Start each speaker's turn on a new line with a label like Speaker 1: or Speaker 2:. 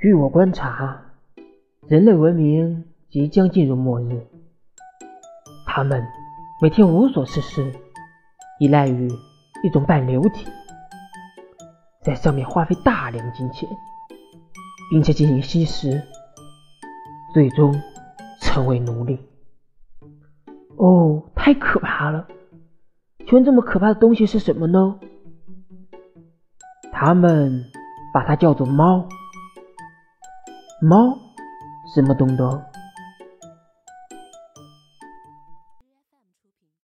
Speaker 1: 据我观察，人类文明即将进入末日。他们每天无所事事，依赖于一种半流体，在上面花费大量金钱，并且进行吸食，最终成为奴隶。哦，太可怕了！请问这么可怕的东西是什么呢？他们把它叫做猫。猫？什么东东？